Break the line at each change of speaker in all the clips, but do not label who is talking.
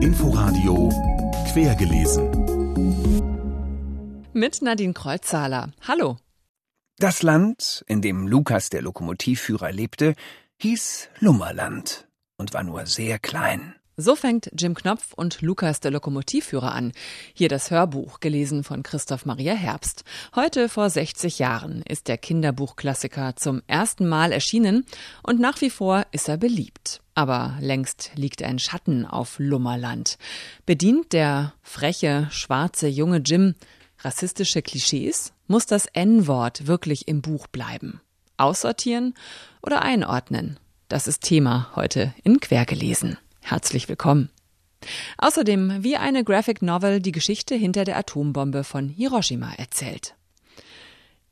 Inforadio Quergelesen.
Mit Nadine Kreuzzahler. Hallo.
Das Land, in dem Lukas der Lokomotivführer lebte, hieß Lummerland und war nur sehr klein.
So fängt Jim Knopf und Lukas der Lokomotivführer an. Hier das Hörbuch, gelesen von Christoph Maria Herbst. Heute vor 60 Jahren ist der Kinderbuchklassiker zum ersten Mal erschienen und nach wie vor ist er beliebt. Aber längst liegt ein Schatten auf Lummerland. Bedient der freche, schwarze junge Jim rassistische Klischees? Muss das N-Wort wirklich im Buch bleiben? Aussortieren oder einordnen? Das ist Thema heute in Quergelesen. Herzlich willkommen. Außerdem, wie eine Graphic Novel die Geschichte hinter der Atombombe von Hiroshima erzählt.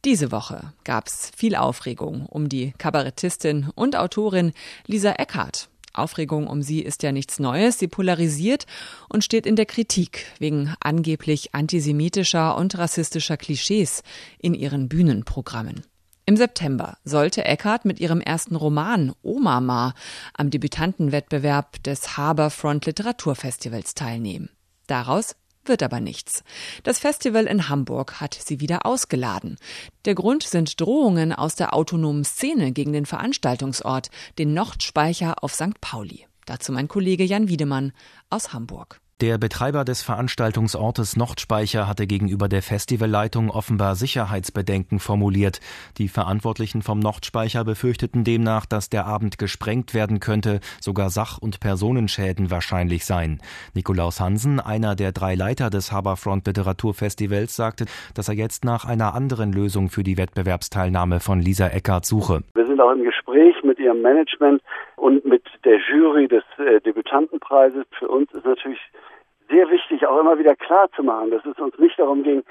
Diese Woche gab's viel Aufregung um die Kabarettistin und Autorin Lisa Eckhardt. Aufregung um sie ist ja nichts Neues. Sie polarisiert und steht in der Kritik wegen angeblich antisemitischer und rassistischer Klischees in ihren Bühnenprogrammen. Im September sollte Eckhart mit ihrem ersten Roman Omama am Debütantenwettbewerb des Harbourfront Literaturfestivals teilnehmen. Daraus wird aber nichts. Das Festival in Hamburg hat sie wieder ausgeladen. Der Grund sind Drohungen aus der autonomen Szene gegen den Veranstaltungsort, den Nordspeicher auf St. Pauli. Dazu mein Kollege Jan Wiedemann aus Hamburg.
Der Betreiber des Veranstaltungsortes Nordspeicher hatte gegenüber der Festivalleitung offenbar Sicherheitsbedenken formuliert. Die Verantwortlichen vom Nordspeicher befürchteten demnach, dass der Abend gesprengt werden könnte, sogar Sach- und Personenschäden wahrscheinlich seien. Nikolaus Hansen, einer der drei Leiter des Haberfront Literaturfestivals, sagte, dass er jetzt nach einer anderen Lösung für die Wettbewerbsteilnahme von Lisa Eckert suche.
Auch im Gespräch mit ihrem Management und mit der Jury des äh, Debütantenpreises. Für uns ist natürlich sehr wichtig, auch immer wieder klar zu machen, dass es uns nicht darum ging,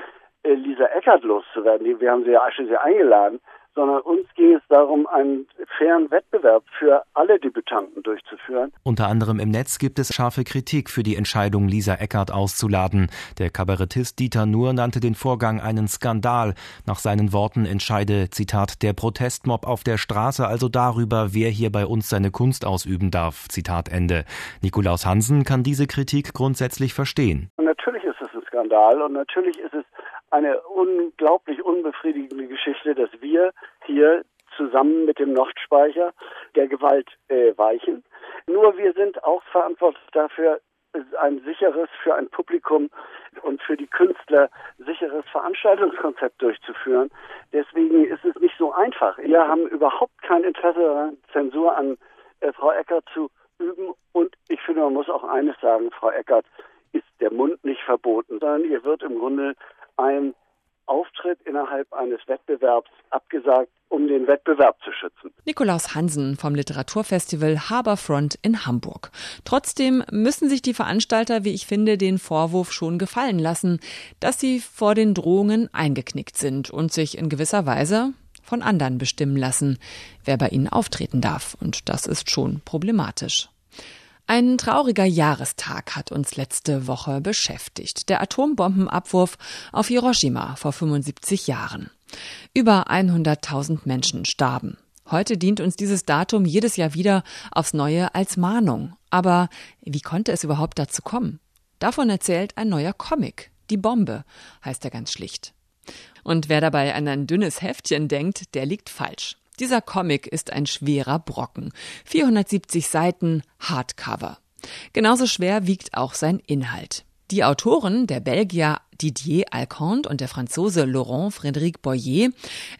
äh, Lisa Eckert loszuwerden. Wir haben sie ja sehr eingeladen, sondern uns ging es darum, einen fairen Wettbewerb für alle Debütanten durchzuführen.
Unter anderem im Netz gibt es scharfe Kritik für die Entscheidung, Lisa Eckert auszuladen. Der Kabarettist Dieter Nuhr nannte den Vorgang einen Skandal. Nach seinen Worten entscheide, Zitat, der Protestmob auf der Straße also darüber, wer hier bei uns seine Kunst ausüben darf. Zitat Ende. Nikolaus Hansen kann diese Kritik grundsätzlich verstehen.
Und natürlich ist es ein Skandal und natürlich ist es eine unglaublich unbefriedigende Geschichte, dass wir hier zusammen mit dem Nordspeicher der Gewalt äh, weichen. Nur wir sind auch verantwortlich dafür, ein sicheres für ein Publikum und für die Künstler sicheres Veranstaltungskonzept durchzuführen. Deswegen ist es nicht so einfach. Wir haben überhaupt kein Interesse daran, Zensur an äh, Frau Eckert zu üben. Und ich finde, man muss auch eines sagen, Frau Eckert ist der Mund nicht verboten, sondern ihr wird im Grunde ein Auftritt innerhalb eines Wettbewerbs abgesagt, um den Wettbewerb zu schützen.
Nikolaus Hansen vom Literaturfestival Harbourfront in Hamburg. Trotzdem müssen sich die Veranstalter, wie ich finde, den Vorwurf schon gefallen lassen, dass sie vor den Drohungen eingeknickt sind und sich in gewisser Weise von anderen bestimmen lassen, wer bei ihnen auftreten darf. Und das ist schon problematisch. Ein trauriger Jahrestag hat uns letzte Woche beschäftigt. Der Atombombenabwurf auf Hiroshima vor 75 Jahren. Über 100.000 Menschen starben. Heute dient uns dieses Datum jedes Jahr wieder aufs Neue als Mahnung. Aber wie konnte es überhaupt dazu kommen? Davon erzählt ein neuer Comic. Die Bombe heißt er ganz schlicht. Und wer dabei an ein dünnes Heftchen denkt, der liegt falsch. Dieser Comic ist ein schwerer Brocken. 470 Seiten Hardcover. Genauso schwer wiegt auch sein Inhalt. Die Autoren, der Belgier Didier Alcante und der Franzose Laurent Frédéric Boyer,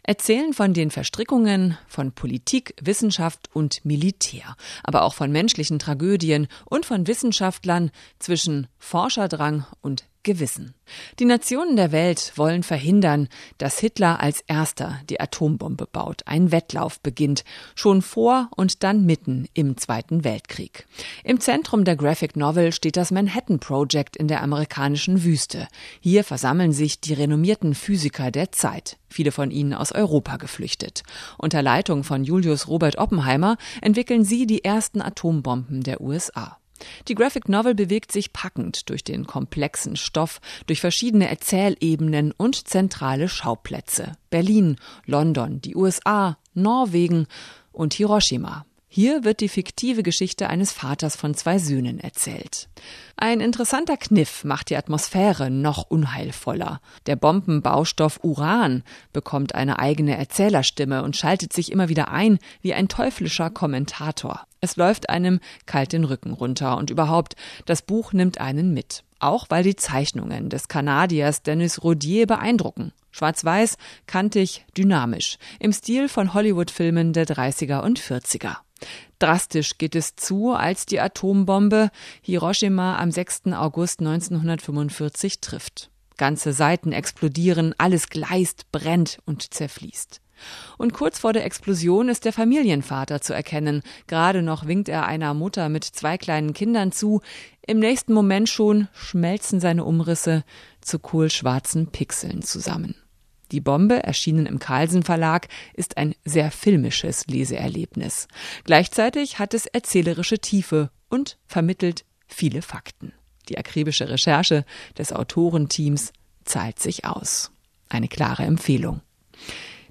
erzählen von den Verstrickungen von Politik, Wissenschaft und Militär, aber auch von menschlichen Tragödien und von Wissenschaftlern zwischen Forscherdrang und Gewissen. Die Nationen der Welt wollen verhindern, dass Hitler als erster die Atombombe baut. Ein Wettlauf beginnt, schon vor und dann mitten im Zweiten Weltkrieg. Im Zentrum der Graphic Novel steht das Manhattan Project in der amerikanischen Wüste. Hier versammeln sich die renommierten Physiker der Zeit, viele von ihnen aus Europa geflüchtet. Unter Leitung von Julius Robert Oppenheimer entwickeln sie die ersten Atombomben der USA. Die Graphic Novel bewegt sich packend durch den komplexen Stoff, durch verschiedene Erzählebenen und zentrale Schauplätze. Berlin, London, die USA, Norwegen und Hiroshima. Hier wird die fiktive Geschichte eines Vaters von zwei Söhnen erzählt. Ein interessanter Kniff macht die Atmosphäre noch unheilvoller. Der Bombenbaustoff Uran bekommt eine eigene Erzählerstimme und schaltet sich immer wieder ein wie ein teuflischer Kommentator. Es läuft einem kalt den Rücken runter und überhaupt, das Buch nimmt einen mit. Auch weil die Zeichnungen des Kanadiers Dennis Rodier beeindrucken. Schwarz-weiß, kantig, dynamisch, im Stil von Hollywood-Filmen der 30er und 40er. Drastisch geht es zu, als die Atombombe Hiroshima am 6. August 1945 trifft. Ganze Seiten explodieren, alles gleist, brennt und zerfließt. Und kurz vor der Explosion ist der Familienvater zu erkennen. Gerade noch winkt er einer Mutter mit zwei kleinen Kindern zu. Im nächsten Moment schon schmelzen seine Umrisse zu kohlschwarzen Pixeln zusammen. Die Bombe, erschienen im Carlsen Verlag, ist ein sehr filmisches Leseerlebnis. Gleichzeitig hat es erzählerische Tiefe und vermittelt viele Fakten. Die akribische Recherche des Autorenteams zahlt sich aus. Eine klare Empfehlung.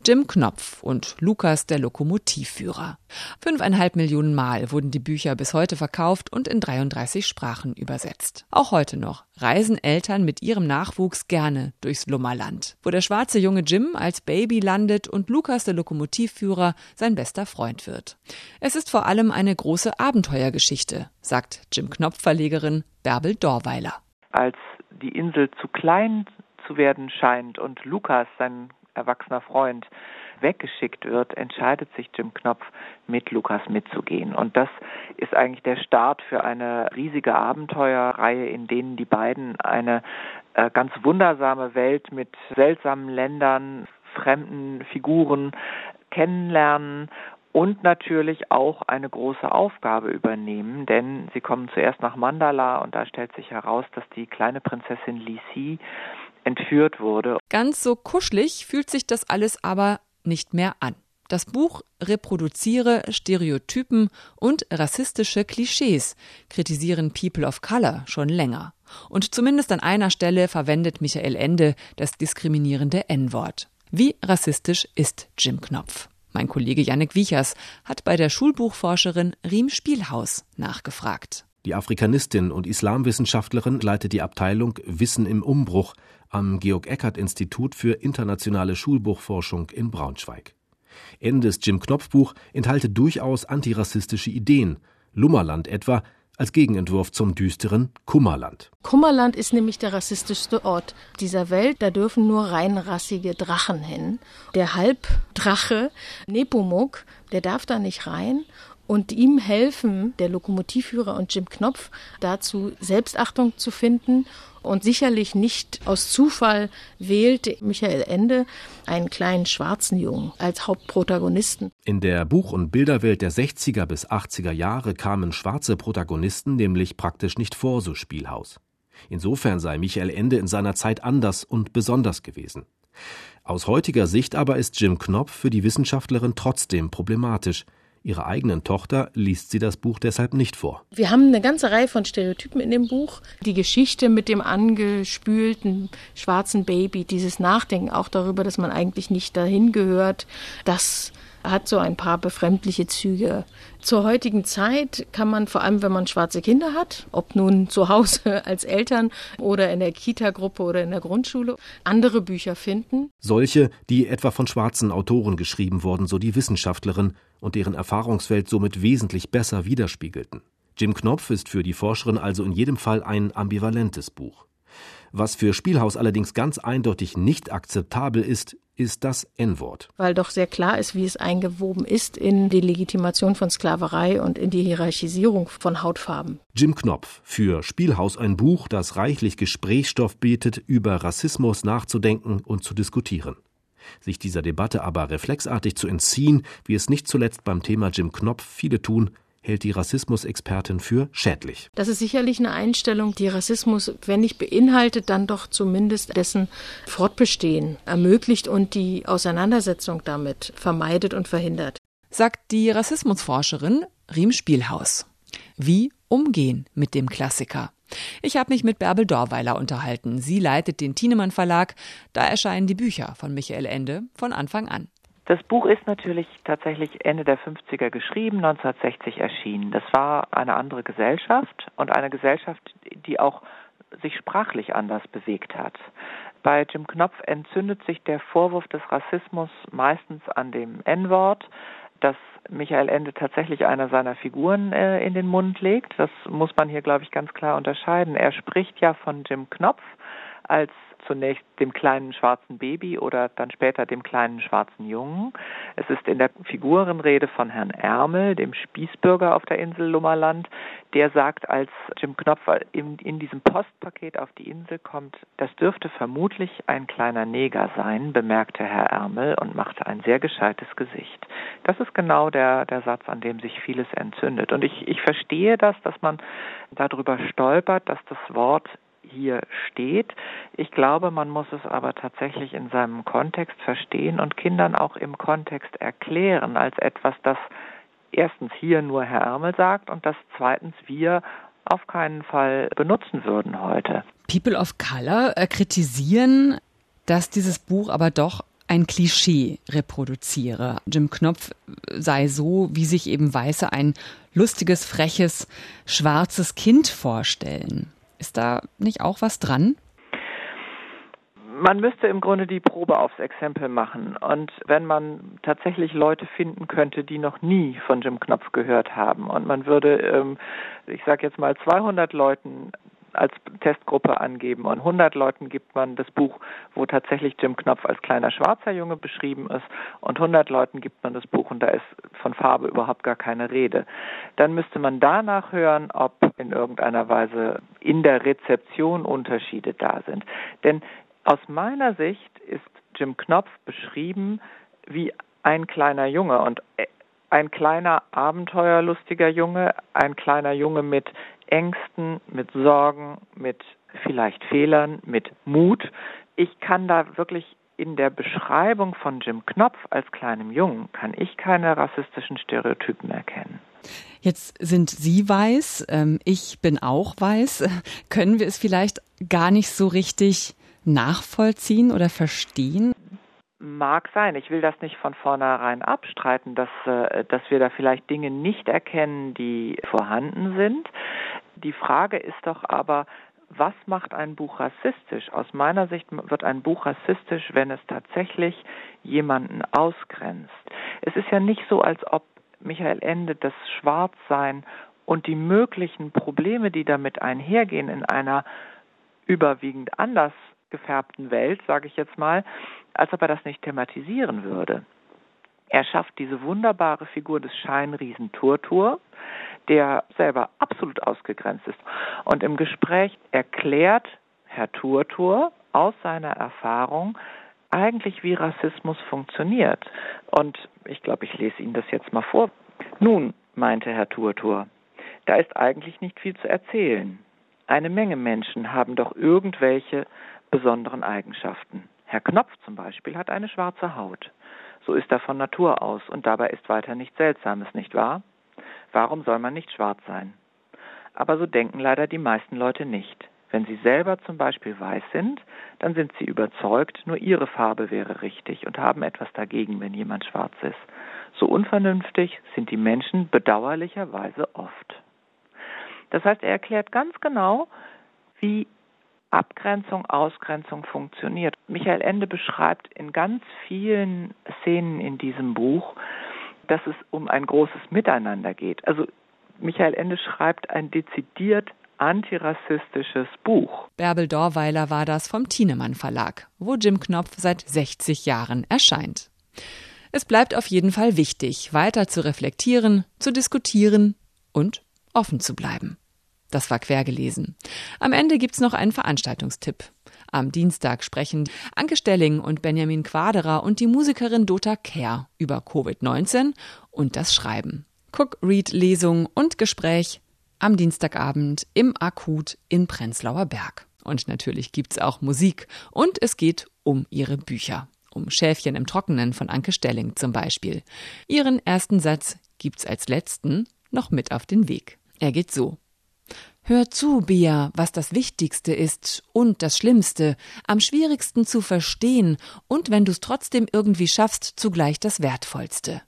Jim Knopf und Lukas der Lokomotivführer. Fünfeinhalb Millionen Mal wurden die Bücher bis heute verkauft und in 33 Sprachen übersetzt. Auch heute noch reisen Eltern mit ihrem Nachwuchs gerne durchs Lummerland, wo der schwarze junge Jim als Baby landet und Lukas der Lokomotivführer sein bester Freund wird. Es ist vor allem eine große Abenteuergeschichte, sagt Jim Knopf Verlegerin Bärbel Dorweiler.
Als die Insel zu klein zu werden scheint und Lukas, sein erwachsener Freund weggeschickt wird, entscheidet sich Jim Knopf, mit Lukas mitzugehen. Und das ist eigentlich der Start für eine riesige Abenteuerreihe, in denen die beiden eine äh, ganz wundersame Welt mit seltsamen Ländern, fremden Figuren kennenlernen und natürlich auch eine große Aufgabe übernehmen, denn sie kommen zuerst nach Mandala und da stellt sich heraus, dass die kleine Prinzessin Lisi entführt wurde.
Ganz so kuschelig fühlt sich das alles aber nicht mehr an. Das Buch reproduziere Stereotypen und rassistische Klischees, kritisieren People of Color schon länger. Und zumindest an einer Stelle verwendet Michael Ende das diskriminierende N-Wort. Wie rassistisch ist Jim Knopf? Mein Kollege Jannik Wiechers hat bei der Schulbuchforscherin Riem Spielhaus nachgefragt.
Die Afrikanistin und Islamwissenschaftlerin leitet die Abteilung Wissen im Umbruch am Georg-Eckert-Institut für internationale Schulbuchforschung in Braunschweig. Endes Jim Knopf Buch enthalte durchaus antirassistische Ideen, Lummerland etwa als Gegenentwurf zum düsteren Kummerland.
Kummerland ist nämlich der rassistischste Ort dieser Welt. Da dürfen nur reinrassige Drachen hin. Der Halbdrache Nepomuk, der darf da nicht rein und ihm helfen der Lokomotivführer und Jim Knopf dazu, Selbstachtung zu finden. Und sicherlich nicht aus Zufall wählt Michael Ende einen kleinen schwarzen Jungen als Hauptprotagonisten.
In der Buch- und Bilderwelt der 60er bis 80er Jahre kamen schwarze Protagonisten nämlich praktisch nicht vor, so Spielhaus. Insofern sei Michael Ende in seiner Zeit anders und besonders gewesen. Aus heutiger Sicht aber ist Jim Knopf für die Wissenschaftlerin trotzdem problematisch – Ihrer eigenen Tochter liest sie das Buch deshalb nicht vor.
Wir haben eine ganze Reihe von Stereotypen in dem Buch. Die Geschichte mit dem angespülten schwarzen Baby, dieses Nachdenken auch darüber, dass man eigentlich nicht dahin gehört, das hat so ein paar befremdliche Züge. Zur heutigen Zeit kann man vor allem, wenn man schwarze Kinder hat, ob nun zu Hause als Eltern oder in der Kita-Gruppe oder in der Grundschule, andere Bücher finden.
Solche, die etwa von schwarzen Autoren geschrieben wurden, so die Wissenschaftlerin, und deren Erfahrungswelt somit wesentlich besser widerspiegelten. Jim Knopf ist für die Forscherin also in jedem Fall ein ambivalentes Buch. Was für Spielhaus allerdings ganz eindeutig nicht akzeptabel ist, ist das N-Wort.
Weil doch sehr klar ist, wie es eingewoben ist in die Legitimation von Sklaverei und in die Hierarchisierung von Hautfarben.
Jim Knopf, für Spielhaus ein Buch, das reichlich Gesprächsstoff bietet, über Rassismus nachzudenken und zu diskutieren. Sich dieser Debatte aber reflexartig zu entziehen, wie es nicht zuletzt beim Thema Jim Knopf viele tun, hält die Rassismusexpertin für schädlich.
Das ist sicherlich eine Einstellung, die Rassismus, wenn nicht beinhaltet, dann doch zumindest dessen Fortbestehen ermöglicht und die Auseinandersetzung damit vermeidet und verhindert.
Sagt die Rassismusforscherin Riem Spielhaus. Wie umgehen mit dem Klassiker? Ich habe mich mit Bärbel Dorweiler unterhalten. Sie leitet den Thienemann Verlag. Da erscheinen die Bücher von Michael Ende von Anfang an.
Das Buch ist natürlich tatsächlich Ende der 50er geschrieben, 1960 erschienen. Das war eine andere Gesellschaft und eine Gesellschaft, die auch sich sprachlich anders bewegt hat. Bei Jim Knopf entzündet sich der Vorwurf des Rassismus meistens an dem N-Wort, das Michael Ende tatsächlich einer seiner Figuren äh, in den Mund legt. Das muss man hier, glaube ich, ganz klar unterscheiden. Er spricht ja von Jim Knopf als zunächst dem kleinen schwarzen Baby oder dann später dem kleinen schwarzen Jungen. Es ist in der Figurenrede von Herrn Ärmel, dem Spießbürger auf der Insel Lummerland, der sagt, als Jim Knopf in, in diesem Postpaket auf die Insel kommt, das dürfte vermutlich ein kleiner Neger sein, bemerkte Herr Ärmel und machte ein sehr gescheites Gesicht. Das ist genau der, der Satz, an dem sich vieles entzündet. Und ich, ich verstehe das, dass man darüber stolpert, dass das Wort hier steht. Ich glaube, man muss es aber tatsächlich in seinem Kontext verstehen und Kindern auch im Kontext erklären, als etwas, das erstens hier nur Herr Ärmel sagt und das zweitens wir auf keinen Fall benutzen würden heute.
People of Color äh, kritisieren, dass dieses Buch aber doch ein Klischee reproduziere. Jim Knopf sei so, wie sich eben Weiße ein lustiges, freches, schwarzes Kind vorstellen. Ist da nicht auch was dran?
man müsste im Grunde die Probe aufs Exempel machen. Und wenn man tatsächlich Leute finden könnte, die noch nie von Jim Knopf gehört haben und man würde, ähm, ich sage jetzt mal, 200 Leuten als Testgruppe angeben und 100 Leuten gibt man das Buch, wo tatsächlich Jim Knopf als kleiner schwarzer Junge beschrieben ist und 100 Leuten gibt man das Buch und da ist von Farbe überhaupt gar keine Rede. Dann müsste man danach hören, ob in irgendeiner Weise in der Rezeption Unterschiede da sind. Denn aus meiner Sicht ist Jim Knopf beschrieben wie ein kleiner Junge und ein kleiner abenteuerlustiger Junge, ein kleiner Junge mit Ängsten, mit Sorgen, mit vielleicht Fehlern, mit Mut. Ich kann da wirklich in der Beschreibung von Jim Knopf als kleinem Jungen kann ich keine rassistischen Stereotypen erkennen.
Jetzt sind Sie weiß, ähm, ich bin auch weiß. Können wir es vielleicht gar nicht so richtig nachvollziehen oder verstehen?
Mag sein. Ich will das nicht von vornherein abstreiten, dass, äh, dass wir da vielleicht Dinge nicht erkennen, die vorhanden sind. Die Frage ist doch aber, was macht ein Buch rassistisch? Aus meiner Sicht wird ein Buch rassistisch, wenn es tatsächlich jemanden ausgrenzt. Es ist ja nicht so, als ob Michael Ende das Schwarzsein und die möglichen Probleme, die damit einhergehen, in einer überwiegend anders gefärbten Welt, sage ich jetzt mal, als ob er das nicht thematisieren würde. Er schafft diese wunderbare Figur des Scheinriesen Turtur, der selber absolut ausgegrenzt ist. Und im Gespräch erklärt Herr Turtur aus seiner Erfahrung eigentlich, wie Rassismus funktioniert. Und ich glaube, ich lese Ihnen das jetzt mal vor. Nun, meinte Herr Turtur, da ist eigentlich nicht viel zu erzählen. Eine Menge Menschen haben doch irgendwelche besonderen Eigenschaften. Herr Knopf zum Beispiel hat eine schwarze Haut. So ist er von Natur aus und dabei ist weiter nichts Seltsames, nicht wahr? Warum soll man nicht schwarz sein? Aber so denken leider die meisten Leute nicht. Wenn sie selber zum Beispiel weiß sind, dann sind sie überzeugt, nur ihre Farbe wäre richtig und haben etwas dagegen, wenn jemand schwarz ist. So unvernünftig sind die Menschen bedauerlicherweise oft. Das heißt, er erklärt ganz genau, wie Abgrenzung, Ausgrenzung funktioniert. Michael Ende beschreibt in ganz vielen Szenen in diesem Buch, dass es um ein großes Miteinander geht. Also Michael Ende schreibt ein dezidiert antirassistisches Buch.
Bärbel Dorweiler war das vom Thienemann Verlag, wo Jim Knopf seit 60 Jahren erscheint. Es bleibt auf jeden Fall wichtig, weiter zu reflektieren, zu diskutieren und offen zu bleiben. Das war quergelesen. Am Ende gibt's noch einen Veranstaltungstipp. Am Dienstag sprechen Anke Stelling und Benjamin Quaderer und die Musikerin Dota Kerr über Covid-19 und das Schreiben. Cook-Read-Lesung und Gespräch am Dienstagabend im Akut in Prenzlauer Berg. Und natürlich gibt's auch Musik und es geht um ihre Bücher. Um Schäfchen im Trockenen von Anke Stelling zum Beispiel. Ihren ersten Satz gibt's als letzten noch mit auf den Weg. Er geht so. Hör zu, Bia, was das Wichtigste ist und das Schlimmste, am schwierigsten zu verstehen und wenn du es trotzdem irgendwie schaffst, zugleich das Wertvollste.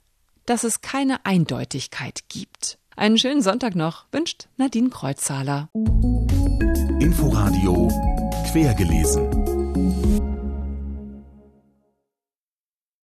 Dass es keine Eindeutigkeit gibt. Einen schönen Sonntag noch, wünscht Nadine Kreuzzahler.
Inforadio quergelesen.